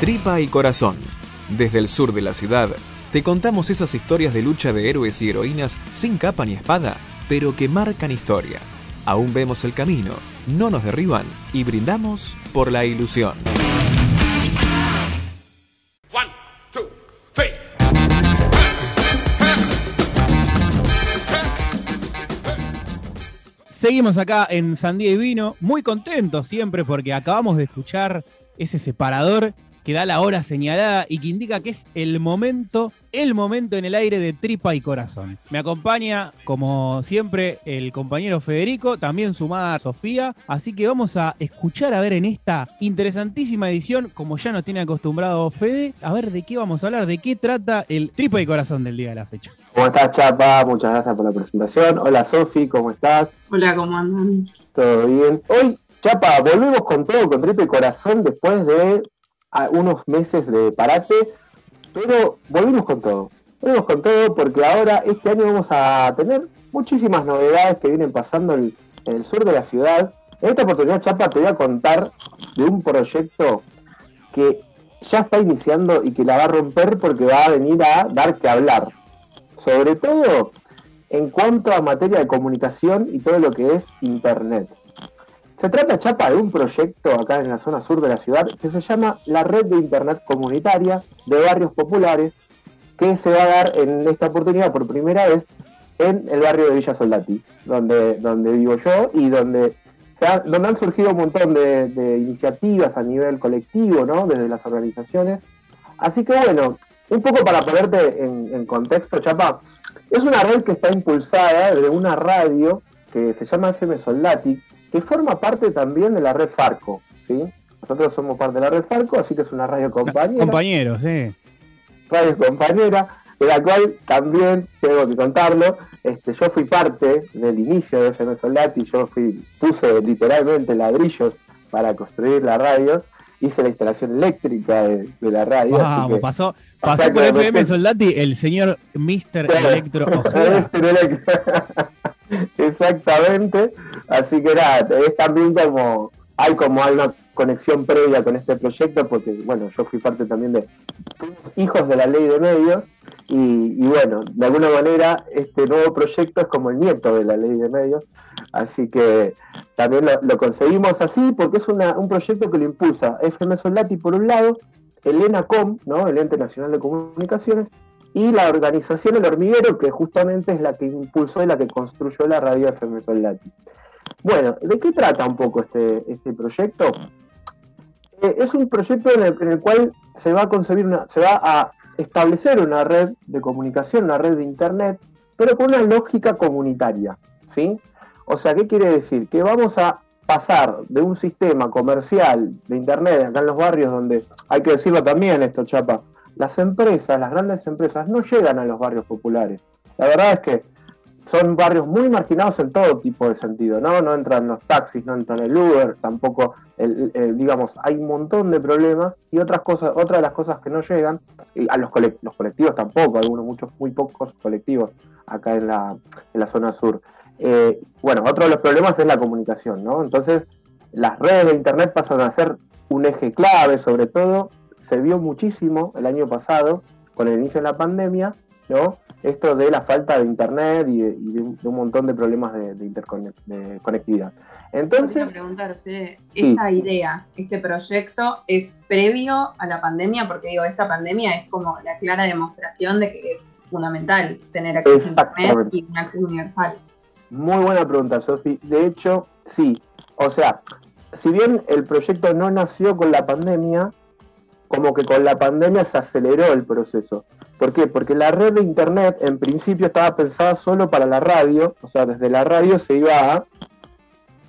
Tripa y Corazón. Desde el sur de la ciudad, te contamos esas historias de lucha de héroes y heroínas sin capa ni espada, pero que marcan historia. Aún vemos el camino, no nos derriban y brindamos por la ilusión. Seguimos acá en Sandía y Vino, muy contentos siempre porque acabamos de escuchar ese separador que da la hora señalada y que indica que es el momento, el momento en el aire de tripa y corazón. Me acompaña, como siempre, el compañero Federico, también sumada Sofía, así que vamos a escuchar a ver en esta interesantísima edición, como ya nos tiene acostumbrado Fede, a ver de qué vamos a hablar, de qué trata el tripa y corazón del día de la fecha. ¿Cómo estás, Chapa? Muchas gracias por la presentación. Hola, Sofi, ¿cómo estás? Hola, ¿cómo andan? ¿Todo bien? Hoy, Chapa, volvemos con todo, con tripa y corazón, después de unos meses de parate, pero volvimos con todo. Volvimos con todo porque ahora este año vamos a tener muchísimas novedades que vienen pasando en, el sur de la ciudad. En esta oportunidad, Chapa, te voy a contar de un proyecto que ya está iniciando y que la va a romper porque va a venir a dar que hablar. Sobre todo en cuanto a materia de comunicación y todo lo que es Internet. Se trata, Chapa, de un proyecto acá en la zona sur de la ciudad que se llama la Red de Internet Comunitaria de Barrios Populares, que se va a dar en esta oportunidad por primera vez en el barrio de Villa Soldati, donde, donde vivo yo y donde, donde han surgido un montón de, iniciativas a nivel colectivo, ¿no? desde las organizaciones. Así que bueno, un poco para ponerte en, en contexto, Chapa, es una red que está impulsada desde una radio que se llama FM Soldati, que forma parte también de la red Farco, ¿sí? Nosotros somos parte de la red Farco, así que es una radio compañera. Compañeros, sí. Radio compañera, de la cual también tengo que contarlo. Este, yo fui parte del inicio de FM Soldati, yo fui, puse literalmente ladrillos para construir la radio, hice la instalación eléctrica de, la radio. Vamos, pasó, pasó por FM Soldati el señor Mr. Electro Ojeda. Exactamente. Así que nada, es también como hay como una conexión previa con este proyecto, porque bueno, yo fui parte también de hijos de la ley de medios, y, bueno, de alguna manera este nuevo proyecto es como el nieto de la ley de medios, así que también lo, conseguimos así, porque es un proyecto que lo impulsa FM Soldati por un lado, el ENACOM, ¿no? el Ente Nacional de Comunicaciones, y la organización El Hormiguero, que justamente es la que impulsó y la que construyó la radio FM Soldati. Bueno, ¿de qué trata un poco este, este proyecto? Eh, es un proyecto en el, cual se va a concebir una, se va a establecer una red de comunicación, una red de internet, pero con una lógica comunitaria, ¿sí? O sea, ¿qué quiere decir? Que vamos a pasar de un sistema comercial de internet acá en los barrios donde, hay que decirlo también esto, Chapa, las empresas, las grandes empresas, no llegan a los barrios populares. La verdad es que son barrios muy marginados en todo tipo de sentido, ¿no? No entran los taxis, no entran el Uber, tampoco, digamos, hay un montón de problemas y otras cosas, otra de las cosas que no llegan, a los, los colectivos tampoco, algunos, muchos, muy pocos colectivos acá en la, en la zona sur. Eh, bueno, otro de los problemas es la comunicación, ¿no? Entonces, las redes de Internet pasan a ser un eje clave, sobre todo se vio muchísimo el año pasado con el inicio de la pandemia, ¿no? Esto de la falta de internet y de, un, montón de problemas de, interconectividad. Entonces, preguntar, esta idea, este proyecto es previo a la pandemia, porque digo, esta pandemia es como la clara demostración de que es fundamental tener acceso a internet y un acceso universal. Muy buena pregunta, Sofi. De hecho, sí. O sea, si bien el proyecto no nació con la pandemia, como que con la pandemia se aceleró el proceso. ¿Por qué? Porque la red de internet en principio estaba pensada solo para la radio, o sea, desde la radio se iba a,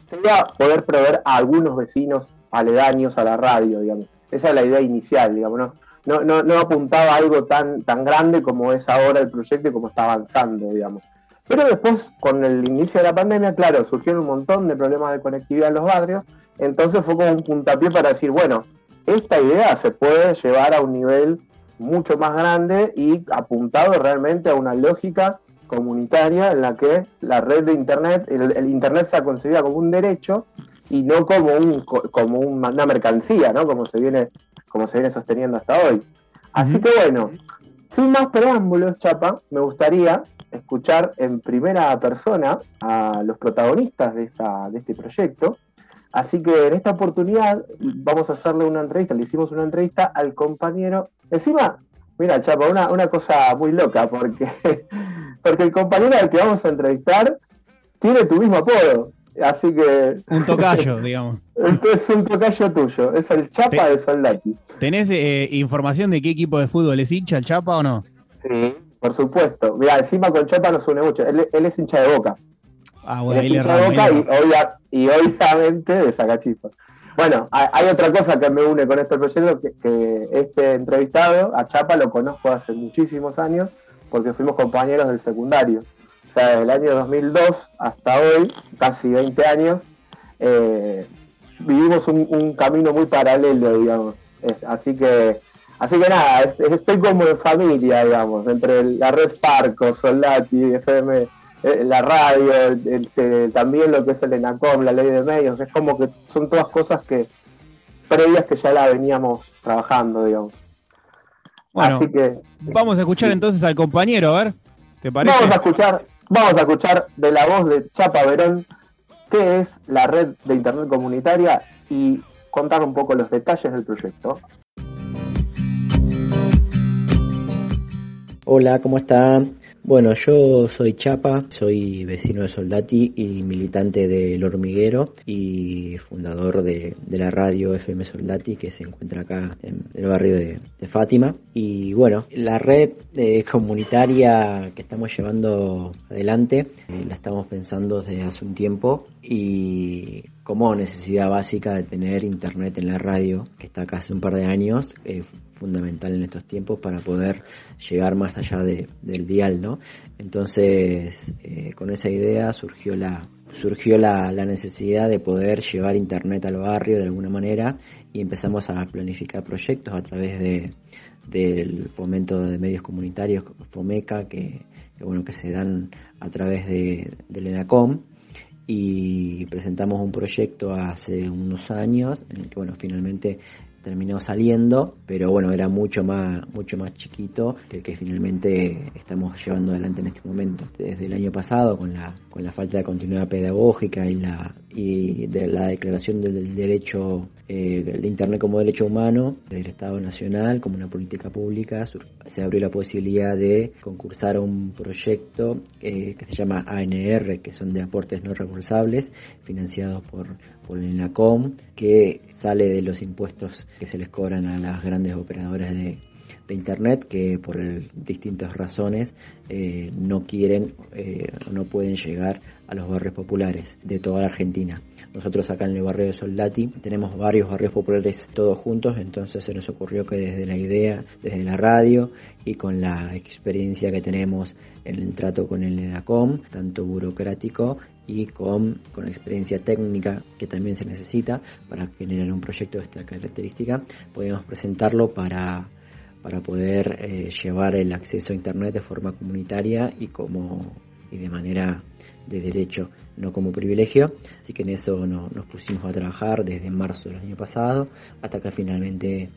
se iba a poder proveer a algunos vecinos aledaños a la radio, digamos. Esa es la idea inicial, digamos, ¿no? No, no, apuntaba a algo tan, tan grande como es ahora el proyecto y como está avanzando, digamos. Pero después, con el inicio de la pandemia, claro, surgieron un montón de problemas de conectividad en los barrios, entonces fue como un puntapié para decir, bueno, esta idea se puede llevar a un nivel mucho más grande y apuntado realmente a una lógica comunitaria en la que la red de Internet, el, Internet se ha concebido como un derecho y no como un como una mercancía, ¿no? Como se viene como se viene sosteniendo hasta hoy. Así que bueno, sin más preámbulos, Chapa, me gustaría escuchar en primera persona a los protagonistas de, esta, de este proyecto. Así que en esta oportunidad vamos a hacerle una entrevista, le hicimos una entrevista al compañero. Encima, mira, Chapa, una, una cosa muy loca, porque, porque el compañero al que vamos a entrevistar tiene tu mismo apodo. Así que. Un tocayo, digamos. Es un tocayo tuyo, es el Chapa de Soldati. ¿Tenés eh, información de qué equipo de fútbol es hincha el Chapa o no? Sí, por supuesto. Mira, encima con Chapa nos une mucho. Él, es hincha de boca. Ah, bueno, él es hincha de boca y, obviamente de Sacachispa. Bueno, hay otra cosa que me une con este proyecto, que, este entrevistado, a Chapa, lo conozco hace muchísimos años, porque fuimos compañeros del secundario desde el año 2002 hasta hoy, casi 20 años, eh, vivimos un, camino muy paralelo, digamos. así que así que nada, estoy como en familia, digamos, entre la red Parco, Solati, FM, la radio, también lo que es el ENACOM, la ley de medios, es como que son todas cosas que previas que ya la veníamos trabajando, digamos. Bueno, Así que, vamos a escuchar entonces al compañero, a ver, ¿te parece? Vamos a escuchar Vamos a escuchar de la voz de Chapa Verón qué es la red de Internet comunitaria y contar un poco los detalles del proyecto. Hola, ¿cómo están? Bueno, yo soy Chapa, soy vecino de Soldati y militante del Hormiguero y fundador de, la radio FM Soldati que se encuentra acá en el barrio de, Fátima. Y bueno, la red eh, comunitaria que estamos llevando adelante eh, la estamos pensando desde hace un tiempo y como necesidad básica de tener internet en la radio, que está acá hace un par de años, eh, fundamental en estos tiempos para poder llegar más allá del dial, ¿no? Entonces, eh, con esa idea surgió la surgió la, necesidad de poder llevar internet al barrio de alguna manera y empezamos a planificar proyectos a través de del fomento de medios comunitarios FOMECA que, bueno que se dan a través de, del ENACOM y presentamos un proyecto hace unos años en el que bueno finalmente terminó saliendo, pero bueno, era mucho más, mucho más chiquito que el que finalmente estamos llevando adelante en este momento. Desde el año pasado, con la, con la falta de continuidad pedagógica y la, y de la declaración del derecho eh, de Internet como derecho humano del Estado Nacional, como una política pública, se abrió la posibilidad de concursar a un proyecto eh, que se llama ANR, que son de aportes no reembolsables, financiados por, por el INACOM, que sale de los impuestos que se les cobran a las grandes operadoras de, Internet que por distintas razones eh, no quieren o no pueden llegar a los barrios populares de toda la Argentina. Nosotros acá en el barrio de Soldati tenemos varios barrios populares todos juntos, entonces se nos ocurrió que desde la idea, desde la radio y con la experiencia que tenemos en el trato con el ENACOM, tanto burocrático y con, con experiencia técnica que también se necesita para generar un proyecto de esta característica, podemos presentarlo para para poder eh, llevar el acceso a internet de forma comunitaria y como y de manera de derecho, no como privilegio. Así que en eso nos pusimos a trabajar desde marzo del año pasado hasta que finalmente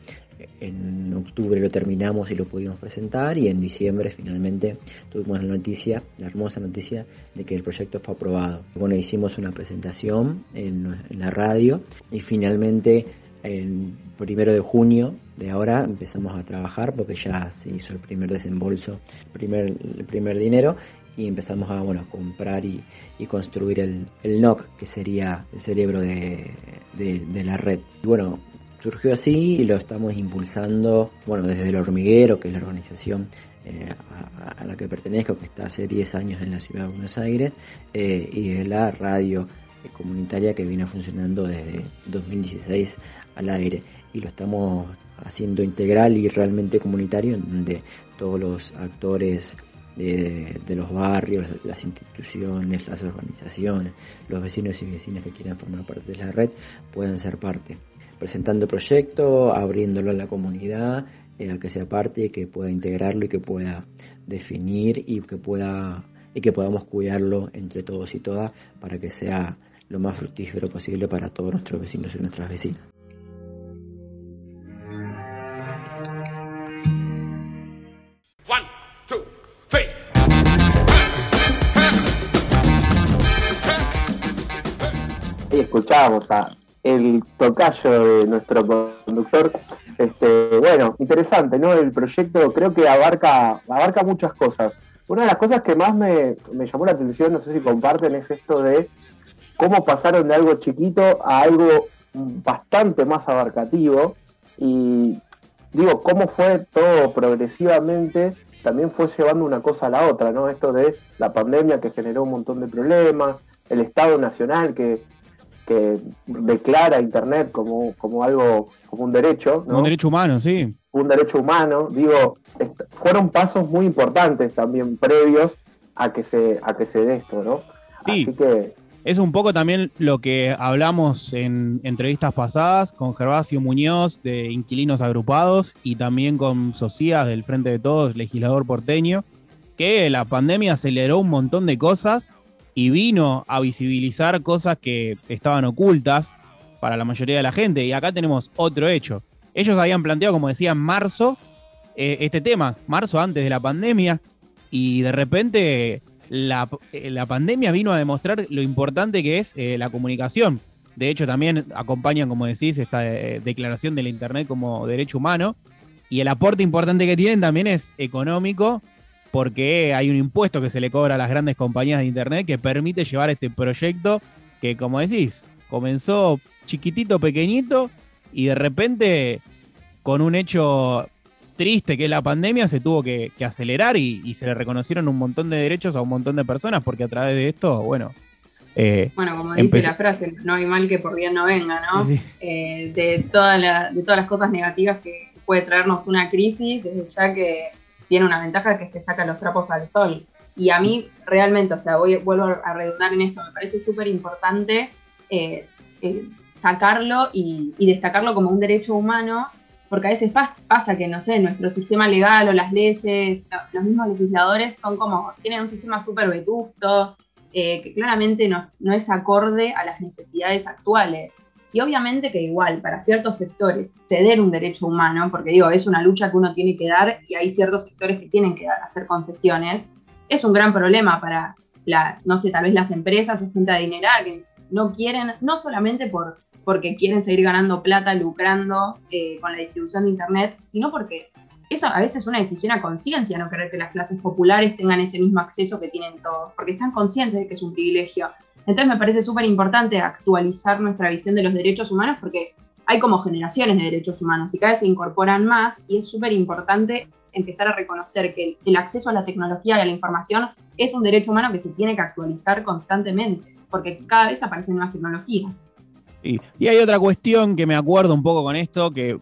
en octubre lo terminamos y lo pudimos presentar y en diciembre finalmente tuvimos la noticia, la hermosa noticia de que el proyecto fue aprobado. Bueno, hicimos una presentación en, la radio y finalmente el primero de junio de ahora empezamos a trabajar porque ya se hizo el primer desembolso, primer, el primer dinero y empezamos a bueno comprar y, construir el, el, NOC, que sería el cerebro de, la red. Y bueno, surgió así y lo estamos impulsando, bueno, desde el hormiguero, que es la organización eh, a, la que pertenezco, que está hace 10 años en la ciudad de Buenos Aires, eh, y de la radio comunitaria que viene funcionando desde 2016 al aire. Y lo estamos haciendo integral y realmente comunitario, en donde todos los actores de, los barrios, las instituciones, las organizaciones, los vecinos y vecinas que quieran formar parte de la red puedan ser parte. Presentando proyectos, abriéndolo a la comunidad, eh, a que sea parte, que pueda integrarlo y que pueda definir y que pueda y que podamos cuidarlo entre todos y todas para que sea lo más fructífero posible para todos nuestros vecinos y nuestras vecinas. El tocayo de nuestro conductor. Este, bueno, interesante, ¿no? El proyecto creo que abarca, abarca muchas cosas. Una de las cosas que más me, me llamó la atención, no sé si comparten, es esto de cómo pasaron de algo chiquito a algo bastante más abarcativo y digo, cómo fue todo progresivamente, también fue llevando una cosa a la otra, ¿no? Esto de la pandemia que generó un montón de problemas, el Estado Nacional que, declara Internet como, como algo, como un derecho. Un derecho humano, sí. Un derecho humano, digo, fueron pasos muy importantes también previos a que se, a que se dé esto, ¿no? Sí. Así que es un poco también lo que hablamos en entrevistas pasadas con Gervasio Muñoz de Inquilinos Agrupados y también con Socias del Frente de Todos, legislador porteño, que la pandemia aceleró un montón de cosas y vino a visibilizar cosas que estaban ocultas para la mayoría de la gente. Y acá tenemos otro hecho. Ellos habían planteado, como decía, en marzo eh, este tema, marzo antes de la pandemia, y de repente eh, la, pandemia vino a demostrar lo importante que es eh, la comunicación. De hecho, también acompañan, como decís, esta declaración del Internet como derecho humano. Y el aporte importante que tienen también es económico, porque hay un impuesto que se le cobra a las grandes compañías de Internet que permite llevar este proyecto que, como decís, comenzó chiquitito, pequeñito, y de repente, con un hecho triste que es la pandemia, se tuvo que, acelerar y, se le reconocieron un montón de derechos a un montón de personas, porque a través de esto, bueno. Eh, bueno, como dice la frase, no hay mal que por bien no venga, ¿no? Eh, de, toda de todas las cosas negativas que puede traernos una crisis, desde ya que tiene una ventaja que es que saca los trapos al sol. Y a mí realmente, o sea, voy, vuelvo a redundar en esto, me parece súper importante eh, sacarlo y, y, destacarlo como un derecho humano porque a veces pasa que, no sé, nuestro sistema legal o las leyes, los mismos legisladores son como, tienen un sistema súper vetusto, eh, que claramente no, no, es acorde a las necesidades actuales. Y obviamente que igual, para ciertos sectores, ceder un derecho humano, porque digo, es una lucha que uno tiene que dar y hay ciertos sectores que tienen que hacer concesiones, es un gran problema para, la, no sé, tal vez las empresas o gente adinerada que no quieren, no solamente por porque quieren seguir ganando plata, lucrando eh, con la distribución de Internet, sino porque eso a veces es una decisión a conciencia, no querer que las clases populares tengan ese mismo acceso que tienen todos, porque están conscientes de que es un privilegio. Entonces me parece súper importante actualizar nuestra visión de los derechos humanos porque hay como generaciones de derechos humanos y cada vez se incorporan más y es súper importante empezar a reconocer que el acceso a la tecnología y a la información es un derecho humano que se tiene que actualizar constantemente, porque cada vez aparecen nuevas tecnologías. Y, hay otra cuestión que me acuerdo un poco con esto, que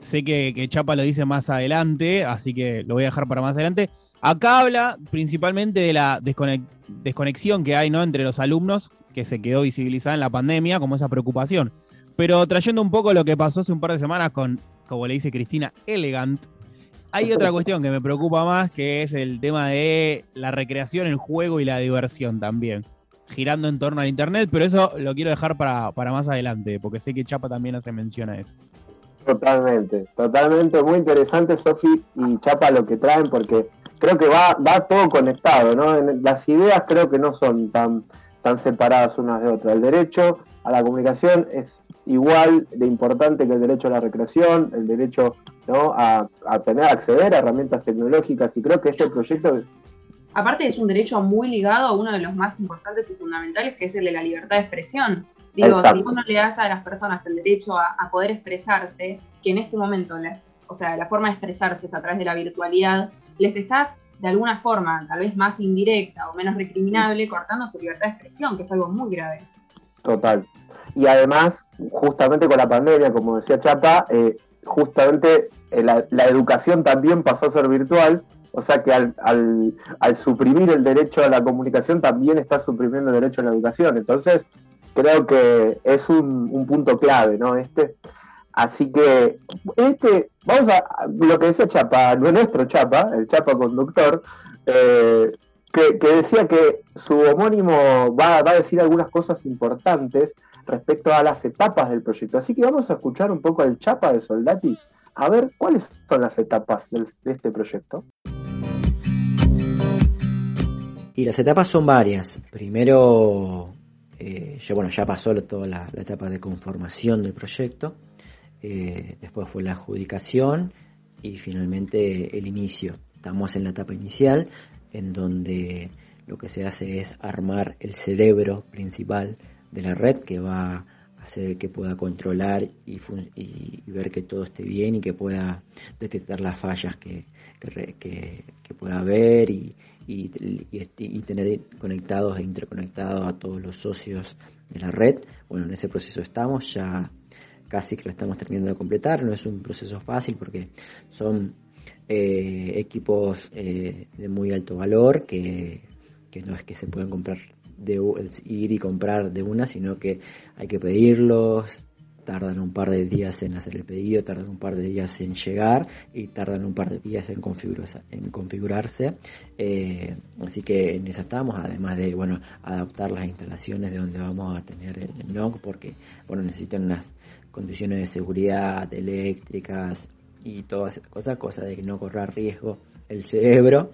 sé que, Chapa lo dice más adelante, así que lo voy a dejar para más adelante. Acá habla principalmente de la desconexión que hay ¿no? entre los alumnos, que se quedó visibilizada en la pandemia, como esa preocupación. Pero trayendo un poco lo que pasó hace un par de semanas con, como le dice Cristina, Elegant, hay otra cuestión que me preocupa más, que es el tema de la recreación, el juego y la diversión también girando en torno al Internet, pero eso lo quiero dejar para, más adelante, porque sé que Chapa también hace mención a eso. Totalmente, totalmente, muy interesante Sofi y Chapa lo que traen, porque creo que va, va todo conectado, ¿no? Las ideas creo que no son tan, tan separadas unas de otras. El derecho a la comunicación es igual de importante que el derecho a la recreación, el derecho ¿no? a, a tener, acceder a herramientas tecnológicas, y creo que este proyecto aparte es un derecho muy ligado a uno de los más importantes y fundamentales, que es el de la libertad de expresión. Digo, si uno le das a las personas el derecho a, poder expresarse, que en este momento, o sea, la forma de expresarse es a través de la virtualidad, les estás de alguna forma, tal vez más indirecta o menos recriminable, cortando su libertad de expresión, que es algo muy grave. Total. Y además, justamente con la pandemia, como decía Chapa, eh, justamente eh, la educación también pasó a ser virtual o sea que al, al, suprimir el derecho a la comunicación también está suprimiendo el derecho a la educación. Entonces, creo que es un, punto clave, ¿no? Este. Así que, este, vamos a, lo que decía Chapa, nuestro Chapa, el Chapa conductor, eh, que, decía que su homónimo va, a decir algunas cosas importantes respecto a las etapas del proyecto. Así que vamos a escuchar un poco al Chapa de Soldati, a ver cuáles son las etapas de este proyecto. Y las etapas son varias. Primero, eh, bueno, ya pasó toda la, etapa de conformación del proyecto. Eh, después fue la adjudicación y finalmente el inicio. Estamos en la etapa inicial, en donde lo que se hace es armar el cerebro principal de la red que va a hacer que pueda controlar y, ver que todo esté bien y que pueda detectar las fallas que, que pueda haber y, y, tener conectados e interconectados a todos los socios de la red. Bueno, en ese proceso estamos, ya casi que lo estamos terminando de completar, no es un proceso fácil porque son eh, equipos eh, de muy alto valor que, que no es que se puedan comprar de ir y comprar de una, sino que hay que pedirlos, tardan un par de días en hacer el pedido, tardan un par de días en llegar y tardan un par de días en, configurarse. En configurarse. Eh, así que en eso estamos, además de bueno adaptar las instalaciones de donde vamos a tener el, NOC, porque bueno necesitan unas condiciones de seguridad eléctricas y todas esas cosas, cosa de que no corra riesgo el cerebro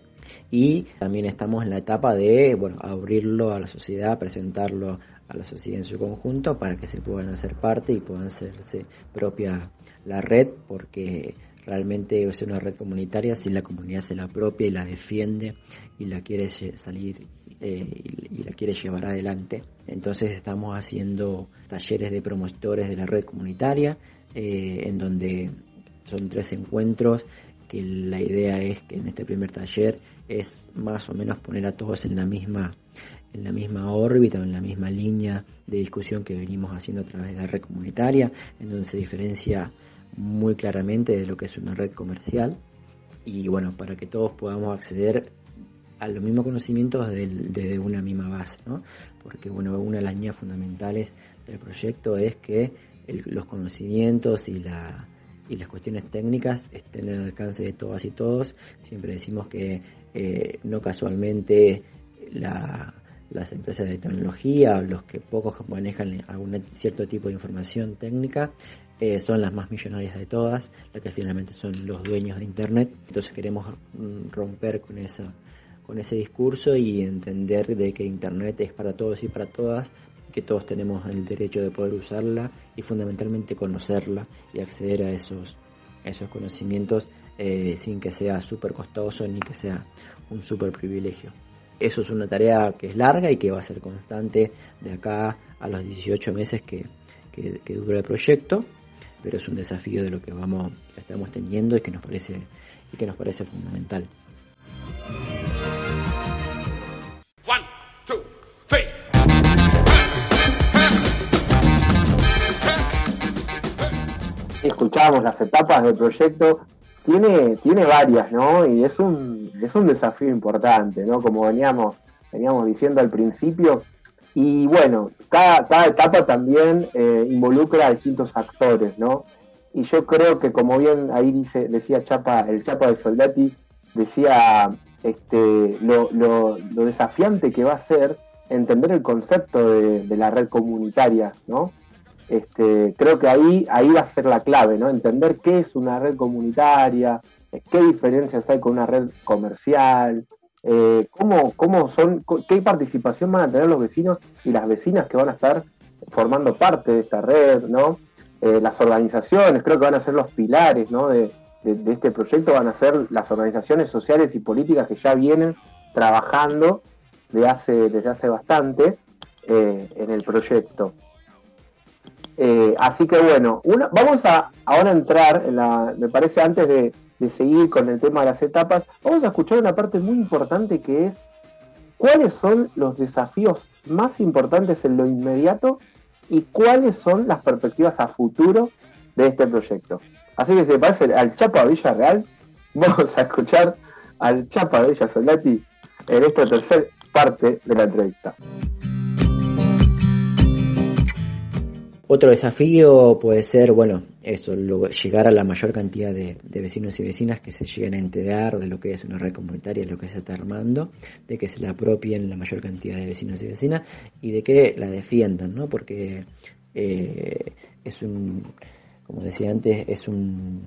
y también estamos en la etapa de bueno abrirlo a la sociedad, presentarlo a la sociedad en su conjunto para que se puedan hacer parte y puedan hacerse propia la red, porque realmente es una red comunitaria si la comunidad se la apropia y la defiende y la quiere salir eh, y, la quiere llevar adelante. Entonces estamos haciendo talleres de promotores de la red comunitaria, eh, en donde son tres encuentros que la idea es que en este primer taller es más o menos poner a todos en la misma en la misma órbita en la misma línea de discusión que venimos haciendo a través de la red comunitaria, en donde se diferencia muy claramente de lo que es una red comercial y bueno, para que todos podamos acceder a los mismos conocimientos desde una misma base, ¿no? Porque bueno, una de las líneas fundamentales del proyecto es que los conocimientos y la y las cuestiones técnicas estén al alcance de todas y todos. Siempre decimos que eh, no casualmente la, las empresas de tecnología, los que pocos manejan algún cierto tipo de información técnica, eh, son las más millonarias de todas, las que finalmente son los dueños de Internet. Entonces queremos mm, romper con esa con ese discurso y entender de que Internet es para todos y para todas, que todos tenemos el derecho de poder usarla y fundamentalmente conocerla y acceder a esos, esos conocimientos eh, sin que sea súper costoso ni que sea un súper privilegio. Eso es una tarea que es larga y que va a ser constante de acá a los 18 meses que, que, dura el proyecto, pero es un desafío de lo que vamos estamos teniendo y que nos parece y que nos parece fundamental. Escuchamos las etapas del proyecto tiene, tiene varias, ¿no? Y es un, es un desafío importante, ¿no? Como veníamos, veníamos diciendo al principio. Y bueno, cada, cada etapa también eh, involucra a distintos actores, ¿no? Y yo creo que como bien ahí dice, decía Chapa, el Chapa de Soldati, decía este, lo, lo, desafiante que va a ser entender el concepto de la red comunitaria, ¿no? Este, creo que ahí, ahí va a ser la clave. Entender qué es una red comunitaria, eh, qué diferencias hay con una red comercial, eh, cómo, cómo son, qué participación van a tener los vecinos y las vecinas que van a estar formando parte de esta red. Eh, las organizaciones, creo que van a ser los pilares. De, este proyecto van a ser las organizaciones sociales y políticas que ya vienen trabajando desde hace bastante en el proyecto. Eh, así que bueno, vamos a ahora entrar, en la, me parece antes de, seguir con el tema de las etapas, vamos a escuchar una parte muy importante que es cuáles son los desafíos más importantes en lo inmediato y cuáles son las perspectivas a futuro de este proyecto. Así que si te parece al Chapa Villarreal, vamos a escuchar al Chapa Villa Solati en esta tercera parte de la entrevista. Otro desafío puede ser, bueno, eso, llegar a la mayor cantidad de, vecinos y vecinas que se lleguen a enterar de lo que es una red comunitaria, de lo que se está armando, de que se la apropien la mayor cantidad de vecinos y vecinas y de que la defiendan, ¿no? Porque eh, es un, como decía antes, es un,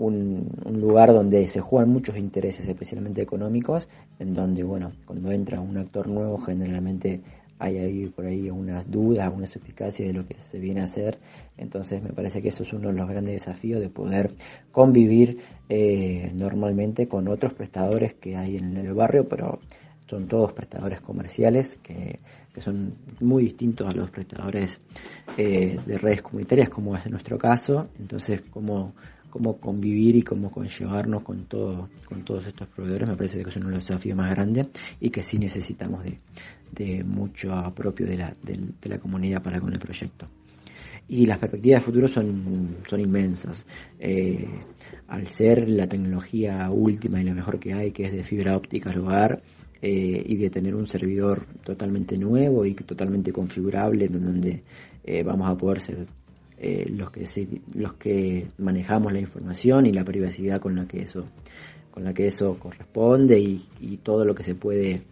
un, lugar donde se juegan muchos intereses, especialmente económicos, en donde, bueno, cuando entra un actor nuevo, generalmente hay ahí por ahí unas dudas, una suspicacia de lo que se viene a hacer. Entonces me parece que eso es uno de los grandes desafíos de poder convivir eh, normalmente con otros prestadores que hay en el barrio, pero son todos prestadores comerciales que, son muy distintos a los prestadores eh, de redes comunitarias como es nuestro caso. Entonces, cómo, cómo convivir y cómo conllevarnos con, todo, con todos estos proveedores me parece que es uno de los desafíos más grandes y que sí necesitamos de, de mucho apropio de la, de, la comunidad para con el proyecto. Y las perspectivas de futuro son, son inmensas. Eh, al ser la tecnología última y la mejor que hay, que es de fibra óptica al hogar, eh, y de tener un servidor totalmente nuevo y totalmente configurable, donde eh, vamos a poder ser los, que los que manejamos la información y la privacidad con la que eso, con la que eso corresponde y todo lo que se puede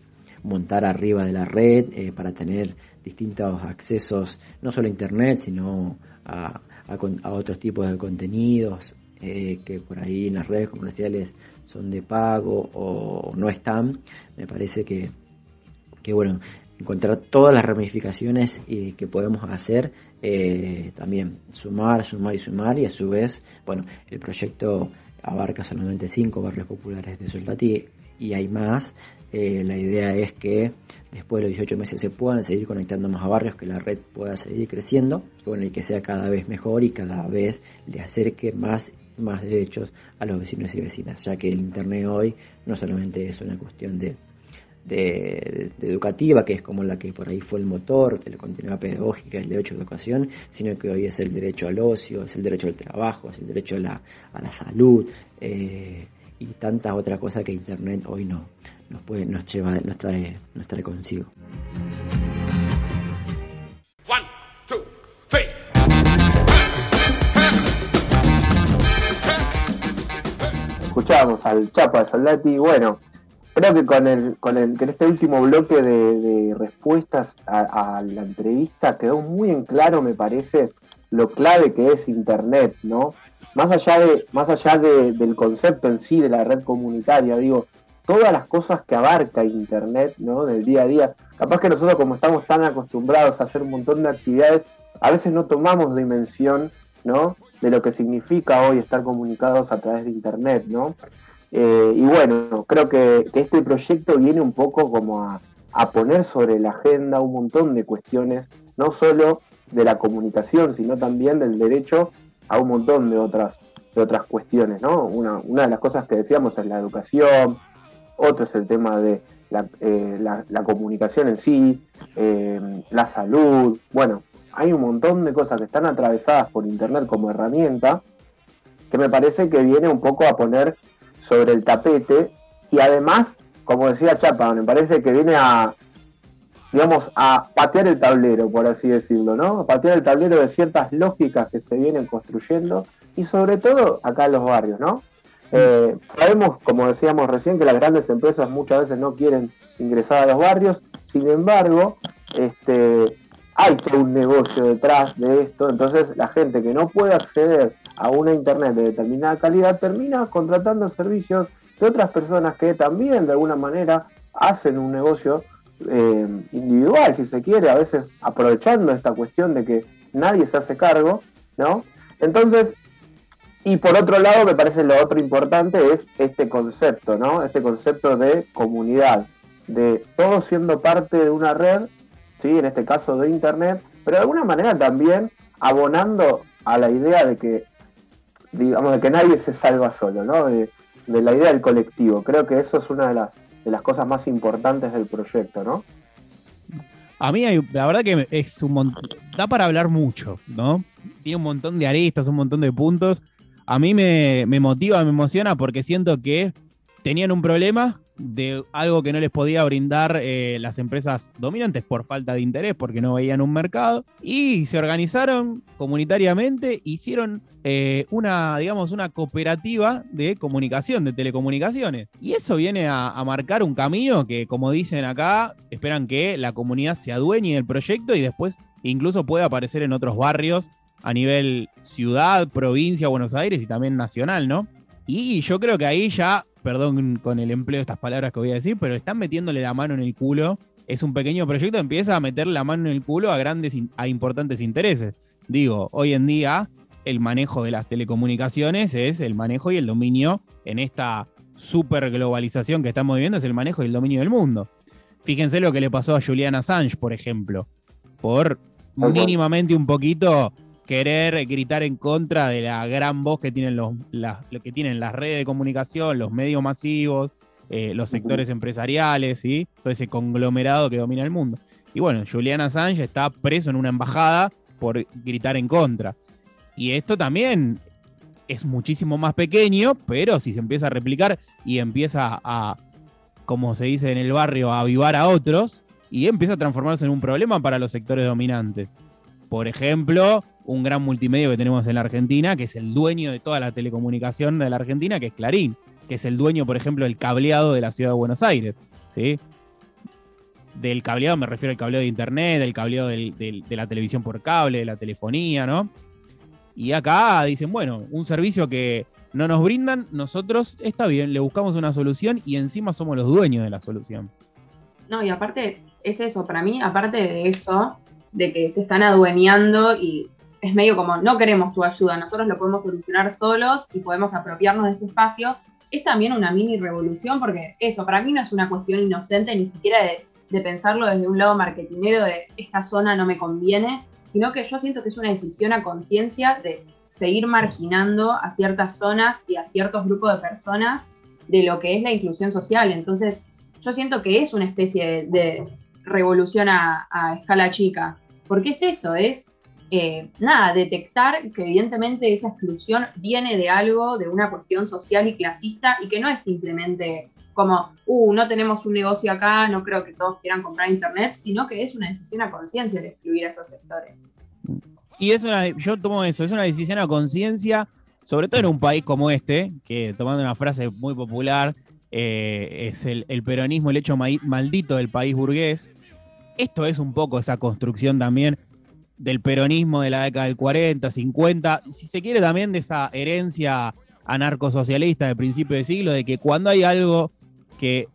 montar arriba de la red eh, para tener distintos accesos, no solo a Internet, sino a, a, otros tipos de contenidos eh, que por ahí en las redes comerciales son de pago o, no están. Me parece que, que, bueno, encontrar todas las ramificaciones y que podemos hacer, eh, también sumar, sumar y sumar, y a su vez, bueno, el proyecto abarca solamente cinco barrios populares de Soldati y hay más, eh, la idea es que después de los 18 meses se puedan seguir conectando más barrios, que la red pueda seguir creciendo bueno, y que sea cada vez mejor y cada vez le acerque más más derechos a los vecinos y vecinas, ya que el Internet hoy no solamente es una cuestión de, de, educativa, que es como la que por ahí fue el motor de la continuidad pedagógica, el derecho a educación, sino que hoy es el derecho al ocio, es el derecho al trabajo, es el derecho a la, a la salud eh, y tantas otras cosas que Internet hoy no, nos, puede, nos, lleva, nos, trae, nos trae consigo. Escuchábamos al Chapa de Soldati, bueno, creo que con el, con el, que en este último bloque de, respuestas a, la entrevista quedó muy en claro, me parece, lo clave que es Internet, ¿no? Más allá de, más allá del concepto en sí de la red comunitaria, digo, todas las cosas que abarca Internet, ¿no? Del día a día. Capaz que nosotros como estamos tan acostumbrados a hacer un montón de actividades, a veces no tomamos dimensión, ¿no? De lo que significa hoy estar comunicados a través de Internet, ¿no? Eh, y bueno, creo que, este proyecto viene un poco como a, poner sobre la agenda un montón de cuestiones, no solo de la comunicación, sino también del derecho a un montón de otras, de otras cuestiones, ¿no? Una, una de las cosas que decíamos es la educación, otro es el tema de la, eh, comunicación en sí, eh, la salud, bueno, hay un montón de cosas que están atravesadas por Internet como herramienta que me parece que viene un poco a poner sobre el tapete y además, como decía Chapa, me parece que viene a, digamos, a patear el tablero, por así decirlo, ¿no? A patear el tablero de ciertas lógicas que se vienen construyendo y sobre todo acá en los barrios, ¿no? Eh, sabemos, como decíamos recién, que las grandes empresas muchas veces no quieren ingresar a los barrios, sin embargo, este, hay un negocio detrás de esto, entonces la gente que no puede acceder a una internet de determinada calidad termina contratando servicios de otras personas que también de alguna manera hacen un negocio eh, individual, si se quiere, a veces aprovechando esta cuestión de que nadie se hace cargo, ¿no? Entonces, y por otro lado, me parece lo otro importante es este concepto, ¿no? Este concepto de comunidad, de todos siendo parte de una red, ¿sí? En este caso de Internet, pero de alguna manera también abonando a la idea de que, digamos, de que nadie se salva solo, ¿no? De, la idea del colectivo. Creo que eso es una de las, de las cosas más importantes del proyecto, ¿no? A mí, la verdad que es un montón, da para hablar mucho, ¿no? Tiene un montón de aristas, un montón de puntos a mí me, motiva, me emociona porque siento que tenían un problema de algo que no les podía brindar eh, las empresas dominantes por falta de interés, porque no veían un mercado, y se organizaron comunitariamente, hicieron eh, una, digamos, una cooperativa de comunicación, de telecomunicaciones. Y eso viene a, a, marcar un camino que, como dicen acá, esperan que la comunidad se adueñe del proyecto y después incluso pueda aparecer en otros barrios a nivel ciudad, provincia, Buenos Aires y también nacional, ¿no? Y yo creo que ahí ya perdón con el empleo de estas palabras que voy a decir, pero están metiéndole la mano en el culo. Es un pequeño proyecto, empieza a meter la mano en el culo a grandes, a importantes intereses. Digo, hoy en día el manejo de las telecomunicaciones es el manejo y el dominio en esta super globalización que estamos viviendo, es el manejo y el dominio del mundo. Fíjense lo que le pasó a Julian Assange, por ejemplo, por mínimamente un poquito querer gritar en contra de la gran voz que tienen, los, lo que tienen las redes de comunicación, los medios masivos, eh, los sectores empresariales, ¿sí? todo ese conglomerado que domina el mundo. Y bueno, Julian Assange está preso en una embajada por gritar en contra. Y esto también es muchísimo más pequeño, pero si se empieza a replicar y empieza a, como se dice en el barrio, a avivar a otros, y empieza a transformarse en un problema para los sectores dominantes. Por ejemplo, un gran multimedio que tenemos en la Argentina, que es el dueño de toda la telecomunicación de la Argentina, que es Clarín, que es el dueño, por ejemplo, del cableado de la ciudad de Buenos Aires. ¿sí? Del cableado me refiero al cableado de internet, del cableado de la televisión por cable, de la telefonía, ¿no? Y acá dicen, bueno, un servicio que no nos brindan, nosotros está bien, le buscamos una solución y encima somos los dueños de la solución. No, y aparte es eso, para mí, aparte de eso, de que se están adueñando y es medio como, no queremos tu ayuda, nosotros lo podemos solucionar solos y podemos apropiarnos de este espacio, es también una mini revolución porque eso, para mí no es una cuestión inocente ni siquiera de, pensarlo desde un lado marketinero de esta zona no me conviene, sino que yo siento que es una decisión a conciencia de seguir marginando a ciertas zonas y a ciertos grupos de personas de lo que es la inclusión social. Entonces, yo siento que es una especie de, revolución a, escala chica, porque es eso, es eh, nada, detectar que evidentemente esa exclusión viene de algo, de una cuestión social y clasista y que no es simplemente como, uh, no tenemos un negocio acá, no creo que todos quieran comprar internet, sino que es una decisión a conciencia de excluir a esos sectores. Y es una, yo tomo eso, es una decisión a conciencia, sobre todo en un país como este, que tomando una frase muy popular, eh, es el, peronismo, el hecho maldito del país burgués. Esto es un poco esa construcción también del peronismo de la década del 40, 50, si se quiere también de esa herencia anarcosocialista de principio de siglo, de que cuando hay algo que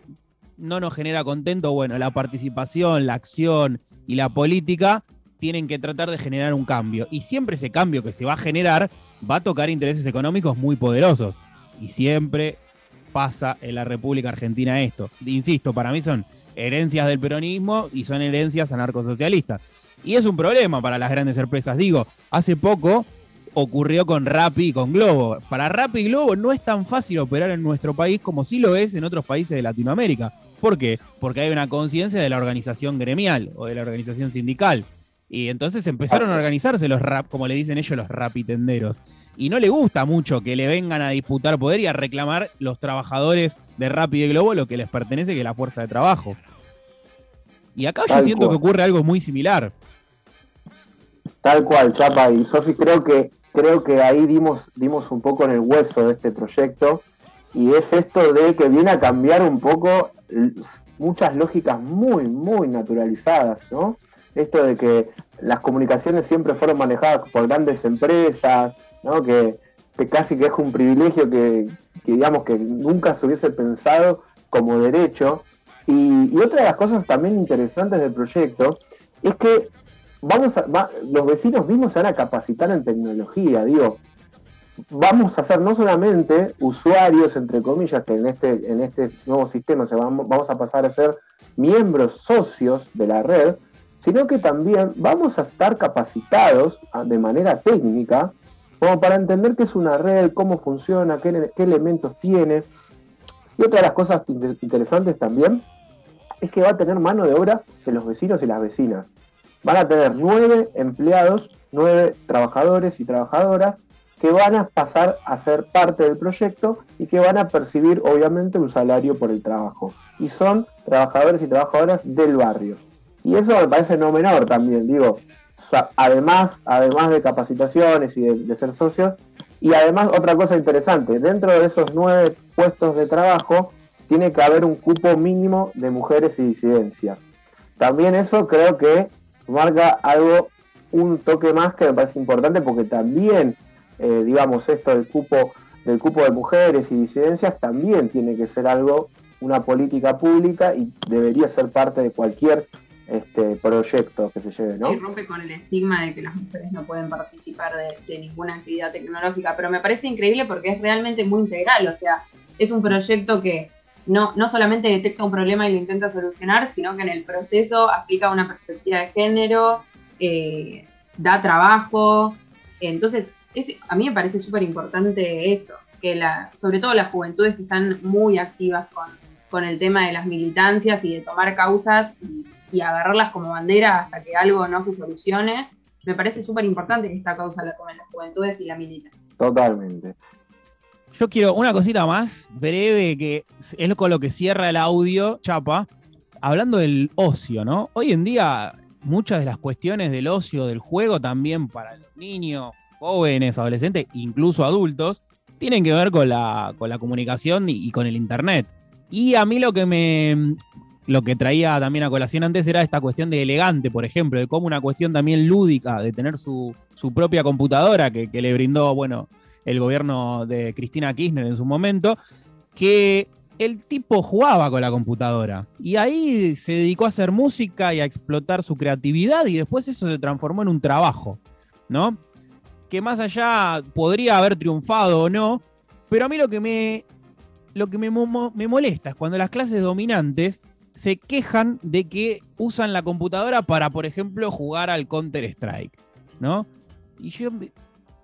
no nos genera contento, bueno, la participación, la acción y la política tienen que tratar de generar un cambio. Y siempre ese cambio que se va a generar va a tocar intereses económicos muy poderosos. Y siempre pasa en la República Argentina esto. Insisto, para mí son herencias del peronismo y son herencias anarcosocialistas. Y es un problema para las grandes empresas. Digo, hace poco ocurrió con Rappi y con Globo. Para Rappi y Globo no es tan fácil operar en nuestro país como sí lo es en otros países de Latinoamérica. ¿Por qué? Porque hay una conciencia de la organización gremial o de la organización sindical. Y entonces empezaron a organizarse los rap, como le dicen ellos, los rapitenderos. Y no le gusta mucho que le vengan a disputar poder y a reclamar los trabajadores de Rappi y de Globo lo que les pertenece, que es la fuerza de trabajo. Y acá yo siento que ocurre algo muy similar. Tal cual, Chapa. Y Sofi, creo que, creo que ahí dimos, dimos un poco en el hueso de este proyecto. Y es esto de que viene a cambiar un poco muchas lógicas muy, muy naturalizadas, ¿no? Esto de que las comunicaciones siempre fueron manejadas por grandes empresas, ¿no? Que, casi que es un privilegio que, digamos que nunca se hubiese pensado como derecho. y, otra de las cosas también interesantes del proyecto es que vamos los vecinos mismos se van a capacitar en tecnología, digo, vamos a ser no solamente usuarios, entre comillas, que en este, en este nuevo sistema vamos, vamos a pasar a ser miembros socios de la red, sino que también vamos a estar capacitados ah, de manera técnica como para entender qué es una red, cómo funciona, qué, qué elementos tiene. Y otra de las cosas interesantes también es que va a tener mano de obra de los vecinos y las vecinas van a tener nueve empleados, nueve trabajadores y trabajadoras que van a pasar a ser parte del proyecto y que van a percibir obviamente un salario por el trabajo. Y son trabajadores y trabajadoras del barrio. Y eso me parece no menor también, digo, además, además de capacitaciones y de, ser socios, y además otra cosa interesante, dentro de esos nueve puestos de trabajo tiene que haber un cupo mínimo de mujeres y disidencias. También eso creo que marca algo, un toque más que me parece importante porque también, eh, digamos, esto del cupo, del cupo de mujeres y disidencias también tiene que ser algo, una política pública y debería ser parte de cualquier este proyecto que se lleve, ¿no? Y rompe con el estigma de que las mujeres no pueden participar de, ninguna actividad tecnológica, pero me parece increíble porque es realmente muy integral, o sea, es un proyecto que no, no solamente detecta un problema y lo intenta solucionar, sino que en el proceso aplica una perspectiva de género, eh, da trabajo, entonces a mí me parece súper importante esto, que la, sobre todo las juventudes que están muy activas con, con el tema de las militancias y de tomar causas y y agarrarlas como bandera hasta que algo no se solucione, me parece súper importante que esta causa la tomen las juventudes y la militan. Totalmente. Yo quiero una cosita más breve que es con lo que cierra el audio, Chapa, hablando del ocio, ¿no? Hoy en día muchas de las cuestiones del ocio, del juego, también para los niños, jóvenes, adolescentes, incluso adultos, tienen que ver con la, con la comunicación y, y, con el Internet. Y a mí lo que me, lo que traía también a colación antes era esta cuestión de elegante, por ejemplo, de cómo una cuestión también lúdica de tener su, propia computadora que, le brindó, bueno, el gobierno de Cristina Kirchner en su momento, que el tipo jugaba con la computadora y ahí se dedicó a hacer música y a explotar su creatividad y después eso se transformó en un trabajo, ¿no? Que más allá podría haber triunfado o no, pero a mí lo que me, lo que me, me molesta es cuando las clases dominantes se quejan de que usan la computadora para, por ejemplo, jugar al Counter-Strike, ¿no? Y yo,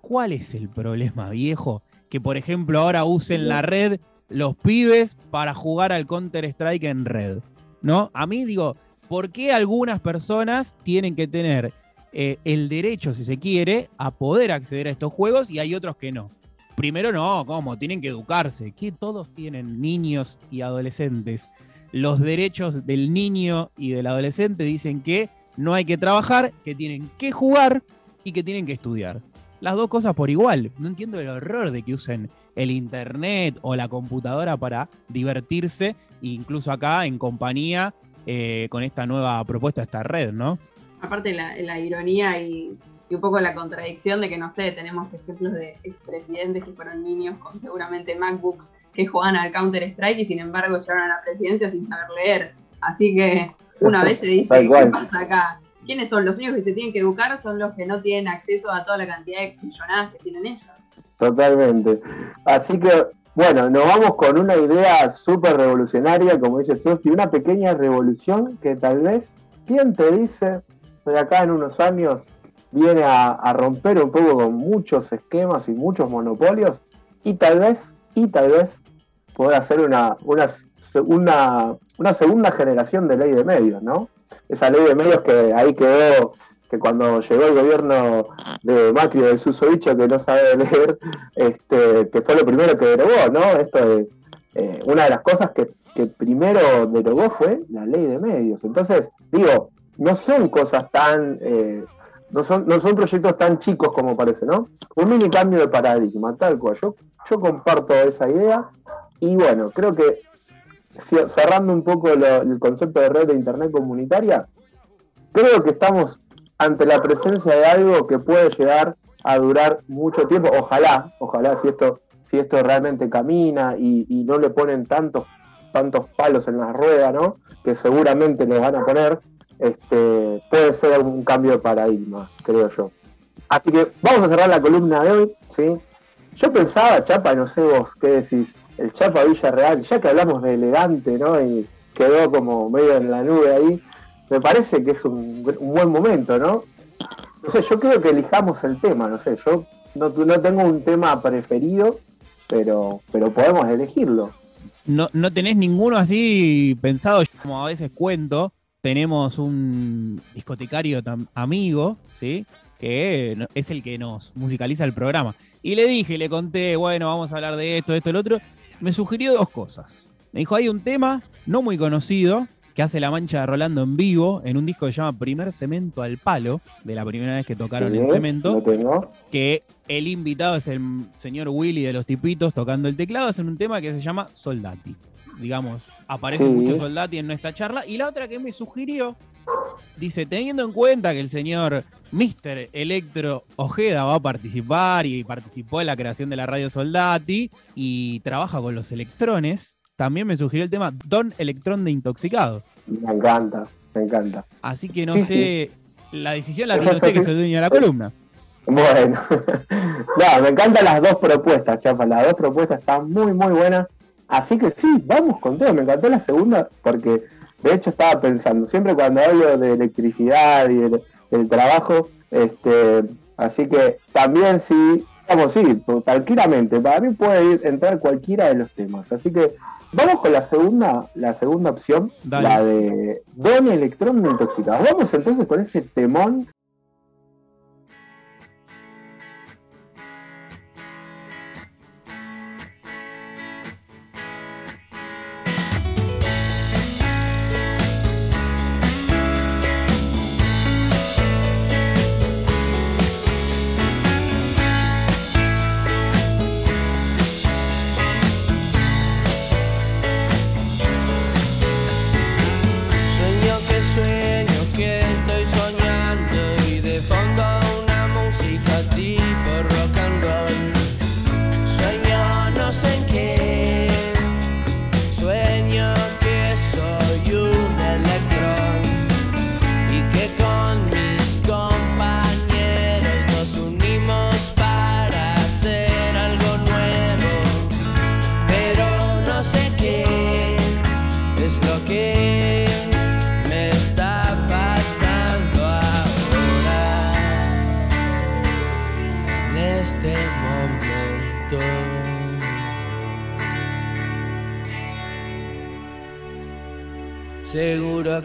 ¿cuál es el problema, viejo? Que, por ejemplo, ahora usen la red los pibes para jugar al Counter-Strike en red, ¿no? A mí digo, ¿por qué algunas personas tienen que tener eh, el derecho, si se quiere, a poder acceder a estos juegos y hay otros que no? Primero no, ¿cómo? Tienen que educarse. Que todos tienen niños y adolescentes los derechos del niño y del adolescente dicen que no hay que trabajar, que tienen que jugar y que tienen que estudiar. Las dos cosas por igual. No entiendo el horror de que usen el internet o la computadora para divertirse, incluso acá en compañía eh, con esta nueva propuesta, esta red, ¿no? Aparte la, ironía y, y, un poco la contradicción de que, no sé, tenemos ejemplos de expresidentes que fueron niños con seguramente MacBooks que juegan al Counter-Strike y sin embargo llegaron a la presidencia sin saber leer. Así que una vez se dice, ¿qué pasa acá? ¿Quiénes son los únicos que se tienen que educar? Son los que no tienen acceso a toda la cantidad de millonadas que tienen ellos. Totalmente. Así que, bueno, nos vamos con una idea súper revolucionaria, como dice Sofi, una pequeña revolución que tal vez, ¿quién te dice de acá en unos años viene a, a romper un poco con muchos esquemas y muchos monopolios? Y tal vez, y tal vez poder hacer una, una, una, segunda generación de ley de medios, ¿no? Esa ley de medios que ahí quedó, que cuando llegó el gobierno de Macri del susodicho que no sabe leer, este, que fue lo primero que derogó, ¿no? Esto de, eh, una de las cosas que, primero derogó fue la ley de medios. Entonces, digo, no son cosas tan... Eh, no son, no son proyectos tan chicos como parece, ¿no? Un mini cambio de paradigma, tal cual. Yo, yo comparto esa idea y bueno, creo que cerrando un poco el concepto de red de Internet comunitaria, creo que estamos ante la presencia de algo que puede llegar a durar mucho tiempo. Ojalá, ojalá si esto, si esto realmente camina y, no le ponen tantos, tantos palos en la rueda, ¿no? Que seguramente le van a poner, este, puede ser un cambio de paradigma, creo yo. Así que vamos a cerrar la columna de hoy, ¿sí? Yo pensaba, Chapa, no sé vos qué decís, el Chapa Villarreal, ya que hablamos de elegante, ¿no? Y quedó como medio en la nube ahí, me parece que es un, buen momento, ¿no? No sé, yo creo que elijamos el tema, no sé, yo no, tengo un tema preferido, pero, pero podemos elegirlo. No, no tenés ninguno así pensado, como a veces cuento, tenemos un discotecario amigo, ¿sí? que es el que nos musicaliza el programa. Y le dije, le conté, bueno, vamos a hablar de esto, de esto, el otro. Me sugirió dos cosas. Me dijo, hay un tema no muy conocido que hace la mancha de Rolando en vivo en un disco que se llama Primer Cemento al Palo, de la primera vez que tocaron en Cemento, que el invitado es el señor Willy de los Tipitos tocando el teclado, hacen un tema que se llama Soldati. Digamos, aparece mucho Soldati en nuestra charla. Y la otra que me sugirió, dice, teniendo en cuenta que el señor Mr. Electro Ojeda va a participar y participó en la creación de la radio Soldati y trabaja con los electrones, también me sugirió el tema Don Electrón de Intoxicados. Me encanta, me encanta. Así que no sé, la decisión la tiene usted que es el dueño de la columna. Bueno, no, me encantan las dos propuestas, Chapa. Las dos propuestas están muy, muy buenas. Así que sí, vamos con todo. Me encantó la segunda porque, de hecho, estaba pensando, siempre cuando hablo de electricidad y del, trabajo, este, así que también sí, vamos, sí, tranquilamente. Para mí puede ir, entrar cualquiera de los temas. Así que Vamos con la segunda, la segunda opción, la de Don Electrón intoxicado. Vamos entonces con ese temón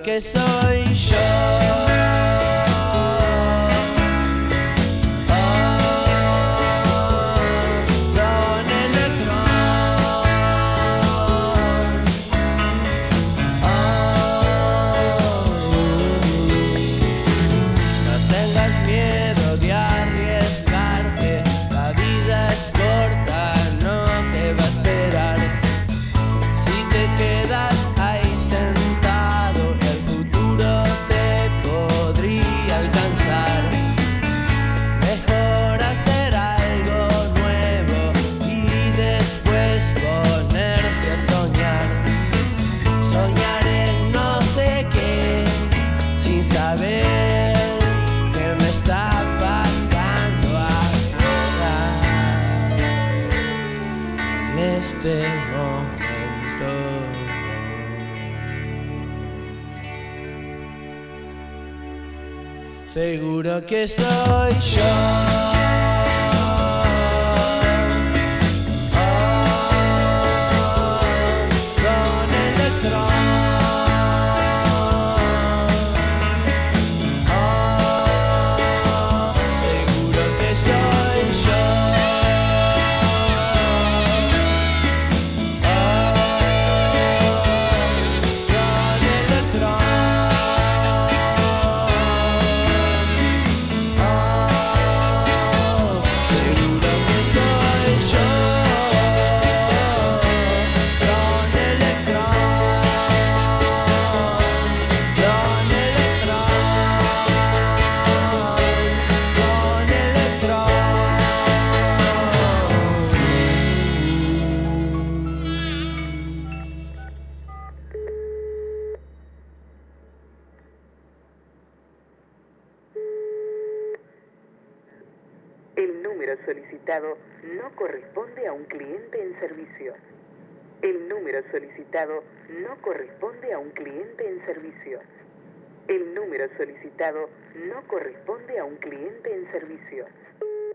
que soy yo. Seguro que soy yo. Solicitado no corresponde a un cliente en servicio. El número solicitado no corresponde a un cliente en servicio.